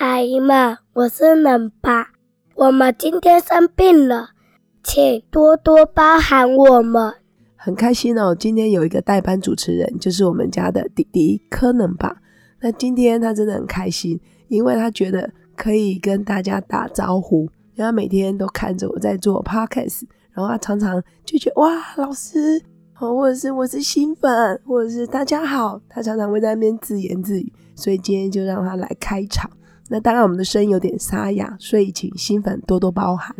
阿姨们，我是冷爸。我们今天生病了，请多多包涵我们。很开心哦，今天有一个代班主持人，就是我们家的弟弟柯能爸。那今天他真的很开心，因为他觉得可以跟大家打招呼，因为他每天都看着我在做 podcast。然后他常常就觉得哇，老师，或者是我是新粉，或者是大家好，他常常会在那边自言自语。所以今天就让他来开场。那当然我们的声音有点沙哑，所以请新粉多多包涵。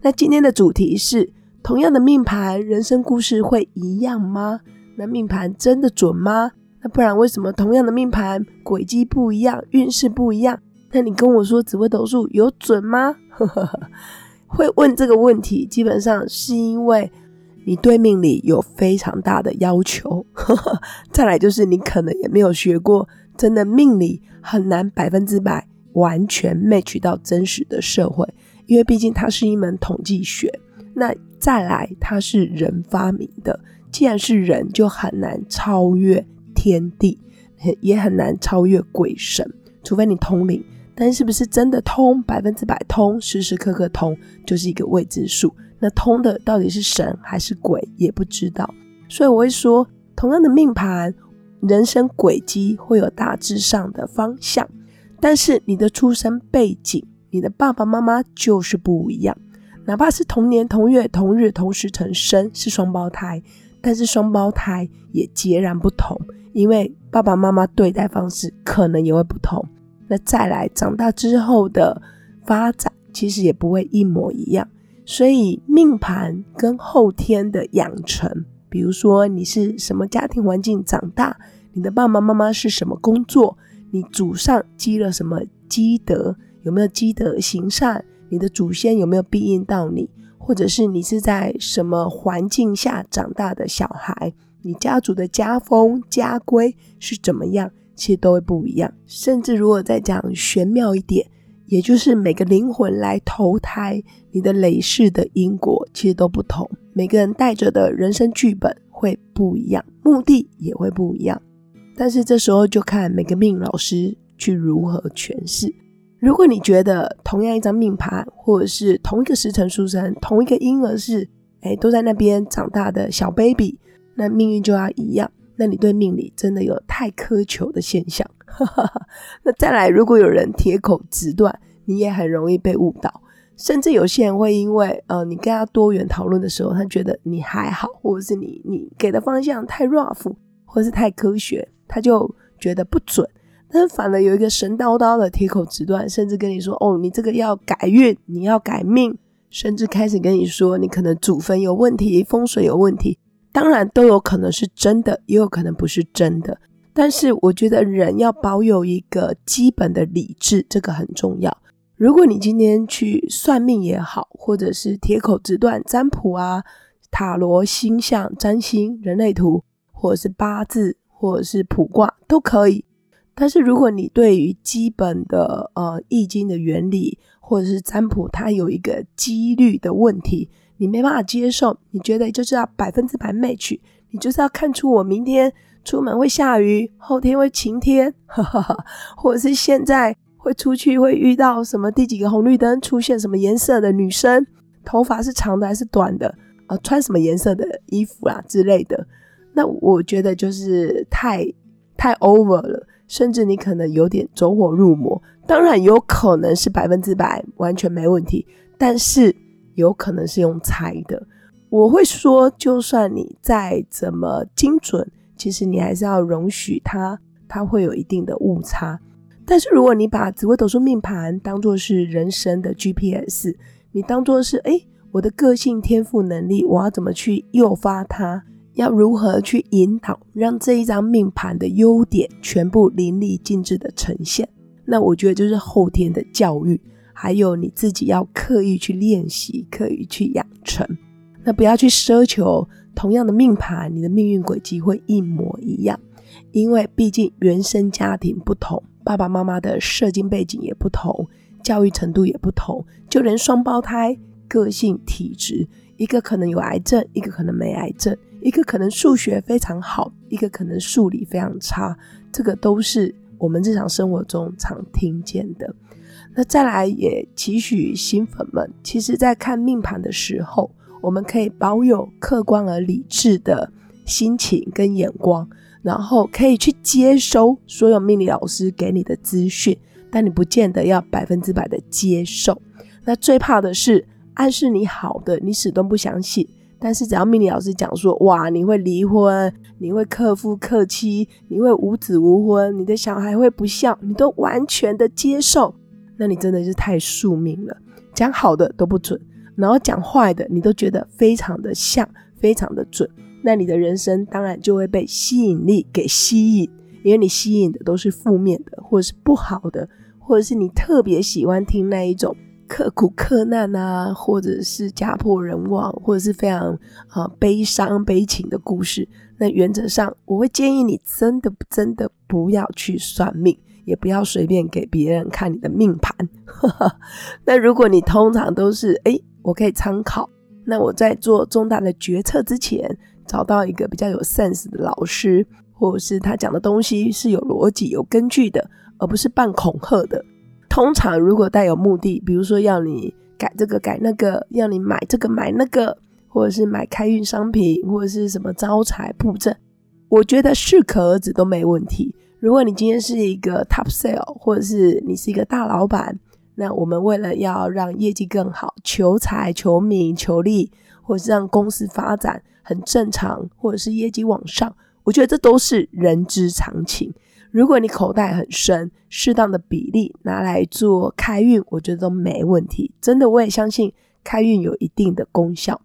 那今天的主题是：同样的命盘，人生故事会一样吗？那命盘真的准吗？那不然为什么同样的命盘轨迹不一样，运势不一样？那你跟我说紫微斗数有准吗？会问这个问题，基本上是因为你对命理有非常大的要求。再来就是你可能也没有学过，真的命理很难百分之百完全 match 到真实的社会，因为毕竟它是一门统计学。那再来，它是人发明的，既然是人，就很难超越天地，也很难超越鬼神，除非你通灵。但是不是真的通百分之百通，时时刻刻通，就是一个未知数。那通的到底是神还是鬼，也不知道。所以我会说，同样的命盘，人生轨迹会有大致上的方向，但是你的出生背景，你的爸爸妈妈就是不一样。哪怕是同年同月同日同时成生，是双胞胎，但是双胞胎也截然不同，因为爸爸妈妈对待方式可能也会不同。那再来长大之后的发展，其实也不会一模一样。所以命盘跟后天的养成，比如说你是什么家庭环境长大，你的爸爸妈妈是什么工作，你祖上积了什么积德，有没有积德行善，你的祖先有没有庇应到你，或者是你是在什么环境下长大的小孩，你家族的家风家规是怎么样？其实都会不一样，甚至如果再讲玄妙一点，也就是每个灵魂来投胎，你的累世的因果其实都不同，每个人带着的人生剧本会不一样，目的也会不一样。但是这时候就看每个命老师去如何诠释。如果你觉得同样一张命盘，或者是同一个时辰出生，同一个婴儿是哎都在那边长大的小 baby，那命运就要一样。那你对命理真的有太苛求的现象？那再来，如果有人铁口直断，你也很容易被误导。甚至有些人会因为呃，你跟他多元讨论的时候，他觉得你还好，或者是你你给的方向太 rough，或是太科学，他就觉得不准。但反而有一个神叨叨的铁口直断，甚至跟你说哦，你这个要改运，你要改命，甚至开始跟你说你可能祖坟有问题，风水有问题。当然都有可能是真的，也有可能不是真的。但是我觉得人要保有一个基本的理智，这个很重要。如果你今天去算命也好，或者是铁口直断占卜啊、塔罗、星象、占星、人类图，或者是八字，或者是卜卦都可以。但是如果你对于基本的呃易经的原理，或者是占卜，它有一个几率的问题。你没办法接受，你觉得就是要百分之百 match，你就是要看出我明天出门会下雨，后天会晴天，或者是现在会出去会遇到什么第几个红绿灯出现什么颜色的女生，头发是长的还是短的，呃，穿什么颜色的衣服啊之类的。那我觉得就是太太 over 了，甚至你可能有点走火入魔。当然有可能是百分之百完全没问题，但是。有可能是用猜的，我会说，就算你再怎么精准，其实你还是要容许它，它会有一定的误差。但是如果你把紫微斗数命盘当做是人生的 GPS，你当做是哎，我的个性、天赋、能力，我要怎么去诱发它？要如何去引导，让这一张命盘的优点全部淋漓尽致的呈现？那我觉得就是后天的教育。还有你自己要刻意去练习，刻意去养成。那不要去奢求同样的命盘，你的命运轨迹会一模一样，因为毕竟原生家庭不同，爸爸妈妈的社经背景也不同，教育程度也不同，就连双胞胎个性体质，一个可能有癌症，一个可能没癌症，一个可能数学非常好，一个可能数理非常差，这个都是我们日常生活中常听见的。那再来也期许新粉们，其实，在看命盘的时候，我们可以保有客观而理智的心情跟眼光，然后可以去接收所有命理老师给你的资讯，但你不见得要百分之百的接受。那最怕的是暗示你好的，你始终不相信。但是只要命理老师讲说，哇，你会离婚，你会克夫克妻，你会无子无婚，你的小孩会不孝，你都完全的接受。那你真的是太宿命了，讲好的都不准，然后讲坏的你都觉得非常的像，非常的准，那你的人生当然就会被吸引力给吸引，因为你吸引的都是负面的，或者是不好的，或者是你特别喜欢听那一种刻苦克难啊，或者是家破人亡，或者是非常啊悲伤悲情的故事。那原则上，我会建议你真的真的不要去算命。也不要随便给别人看你的命盘。那如果你通常都是哎，我可以参考。那我在做重大的决策之前，找到一个比较有 sense 的老师，或者是他讲的东西是有逻辑、有根据的，而不是半恐吓的。通常如果带有目的，比如说要你改这个改那个，要你买这个买那个，或者是买开运商品，或者是什么招财布阵，我觉得适可而止都没问题。如果你今天是一个 top sale，或者是你是一个大老板，那我们为了要让业绩更好，求财、求名、求利，或者是让公司发展很正常，或者是业绩往上，我觉得这都是人之常情。如果你口袋很深，适当的比例拿来做开运，我觉得都没问题。真的，我也相信开运有一定的功效。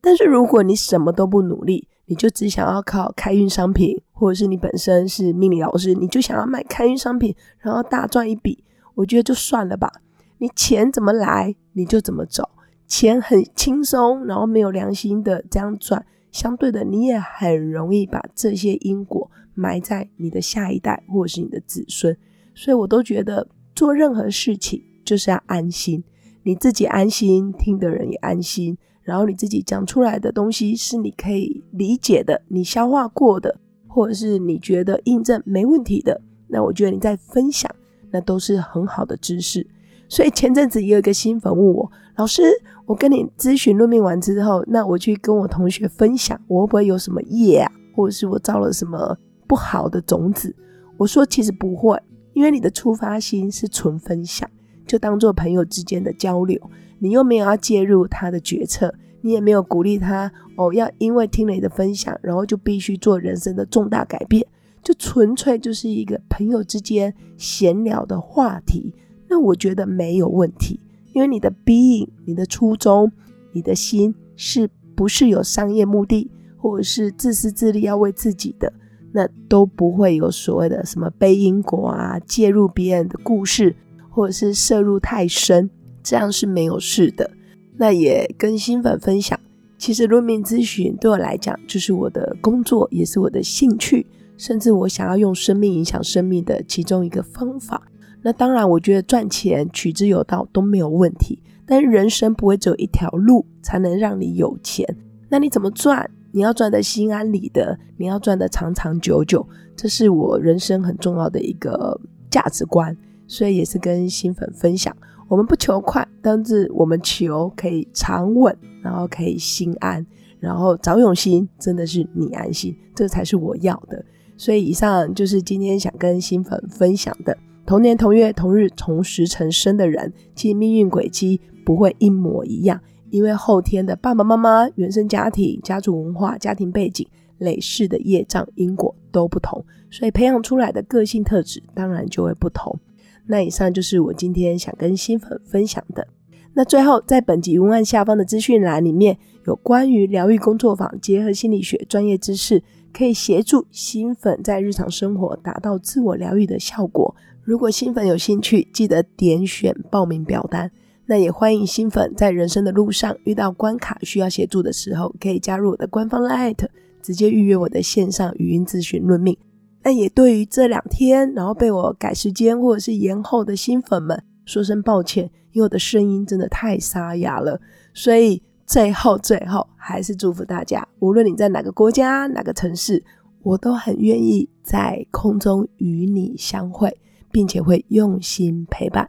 但是如果你什么都不努力，你就只想要靠开运商品，或者是你本身是命理老师，你就想要卖开运商品，然后大赚一笔，我觉得就算了吧。你钱怎么来，你就怎么走，钱很轻松，然后没有良心的这样赚，相对的你也很容易把这些因果埋在你的下一代或者是你的子孙。所以我都觉得做任何事情就是要安心，你自己安心，听的人也安心。然后你自己讲出来的东西是你可以理解的，你消化过的，或者是你觉得印证没问题的，那我觉得你在分享，那都是很好的知识。所以前阵子也有一个新粉问我，老师，我跟你咨询论命完之后，那我去跟我同学分享，我会不会有什么业啊，或者是我造了什么不好的种子？我说其实不会，因为你的出发心是纯分享，就当做朋友之间的交流。你又没有要介入他的决策，你也没有鼓励他哦，要因为听了你的分享，然后就必须做人生的重大改变，就纯粹就是一个朋友之间闲聊的话题。那我觉得没有问题，因为你的 being、你的初衷、你的心是不是有商业目的，或者是自私自利要为自己的，那都不会有所谓的什么背因果啊，介入别人的故事，或者是摄入太深。这样是没有事的。那也跟新粉分享，其实论命咨询对我来讲就是我的工作，也是我的兴趣，甚至我想要用生命影响生命的其中一个方法。那当然，我觉得赚钱取之有道都没有问题。但人生不会只有一条路才能让你有钱。那你怎么赚？你要赚的心安理得，你要赚的长长久久，这是我人生很重要的一个价值观。所以也是跟新粉分享。我们不求快，但是我们求可以长稳，然后可以心安，然后找永心，真的是你安心，这才是我要的。所以以上就是今天想跟新粉分享的。同年同月同日同时辰生的人，其命运轨迹不会一模一样，因为后天的爸爸妈妈、原生家庭、家族文化、家庭背景、累世的业障因果都不同，所以培养出来的个性特质当然就会不同。那以上就是我今天想跟新粉分享的。那最后，在本集文案下方的资讯栏里面有关于疗愈工作坊，结合心理学专业知识，可以协助新粉在日常生活达到自我疗愈的效果。如果新粉有兴趣，记得点选报名表单。那也欢迎新粉在人生的路上遇到关卡需要协助的时候，可以加入我的官方 Line，直接预约我的线上语音咨询论命。那也对于这两天然后被我改时间或者是延后的新粉们说声抱歉，因为我的声音真的太沙哑了。所以最后最后还是祝福大家，无论你在哪个国家哪个城市，我都很愿意在空中与你相会，并且会用心陪伴。